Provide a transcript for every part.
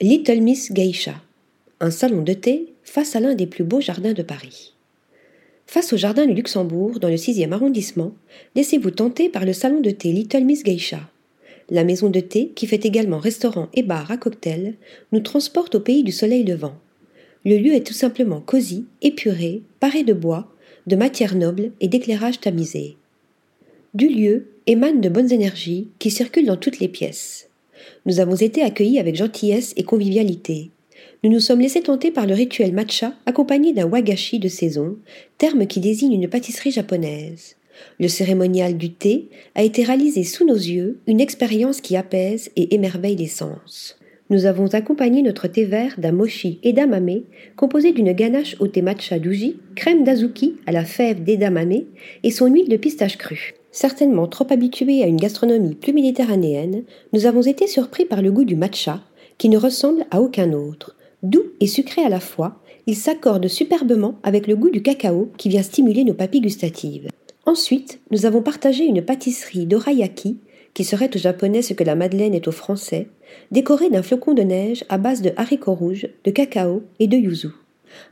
Little Miss Geisha, un salon de thé face à l'un des plus beaux jardins de Paris. Face au jardin du Luxembourg, dans le 6e arrondissement, laissez-vous tenter par le salon de thé Little Miss Geisha. La maison de thé, qui fait également restaurant et bar à cocktail, nous transporte au pays du soleil levant. Le lieu est tout simplement cosy, épuré, paré de bois, de matières nobles et d'éclairage tamisé. Du lieu émanent de bonnes énergies qui circulent dans toutes les pièces. Nous avons été accueillis avec gentillesse et convivialité. Nous nous sommes laissés tenter par le rituel matcha accompagné d'un wagashi de saison, terme qui désigne une pâtisserie japonaise. Le cérémonial du thé a été réalisé sous nos yeux, une expérience qui apaise et émerveille les sens. Nous avons accompagné notre thé vert d'un mochi edamame composé d'une ganache au thé matcha d'uji, crème d'azuki à la fève d'edamame et son huile de pistache crue. Certainement trop habitués à une gastronomie plus méditerranéenne, nous avons été surpris par le goût du matcha, qui ne ressemble à aucun autre. Doux et sucré à la fois, il s'accorde superbement avec le goût du cacao qui vient stimuler nos papilles gustatives. Ensuite, nous avons partagé une pâtisserie d'orayaki, qui serait au japonais ce que la madeleine est au français, décorée d'un flocon de neige à base de haricots rouges, de cacao et de yuzu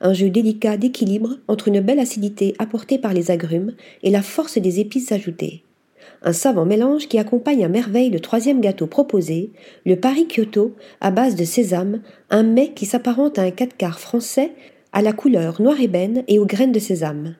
un jeu délicat d'équilibre entre une belle acidité apportée par les agrumes et la force des épices ajoutées. Un savant mélange qui accompagne à merveille le troisième gâteau proposé, le Paris Kyoto à base de sésame, un mets qui s'apparente à un quatre quarts français à la couleur noir ébène et aux graines de sésame.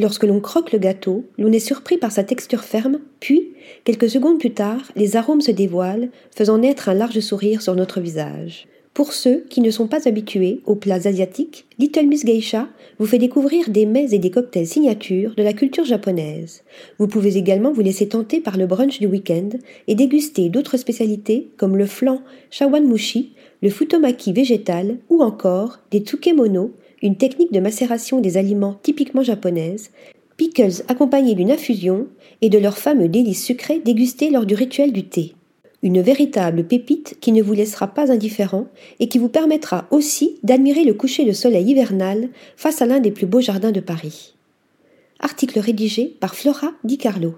Lorsque l'on croque le gâteau, l'on est surpris par sa texture ferme, puis, quelques secondes plus tard, les arômes se dévoilent, faisant naître un large sourire sur notre visage. Pour ceux qui ne sont pas habitués aux plats asiatiques, Little Miss Geisha vous fait découvrir des mets et des cocktails signatures de la culture japonaise. Vous pouvez également vous laisser tenter par le brunch du week-end et déguster d'autres spécialités comme le flan shawanmushi, le futomaki végétal ou encore des tsukemono, une technique de macération des aliments typiquement japonaise, pickles accompagnés d'une infusion et de leurs fameux délices sucrés dégustés lors du rituel du thé une véritable pépite qui ne vous laissera pas indifférent et qui vous permettra aussi d'admirer le coucher de soleil hivernal face à l'un des plus beaux jardins de Paris. Article rédigé par Flora Di Carlo.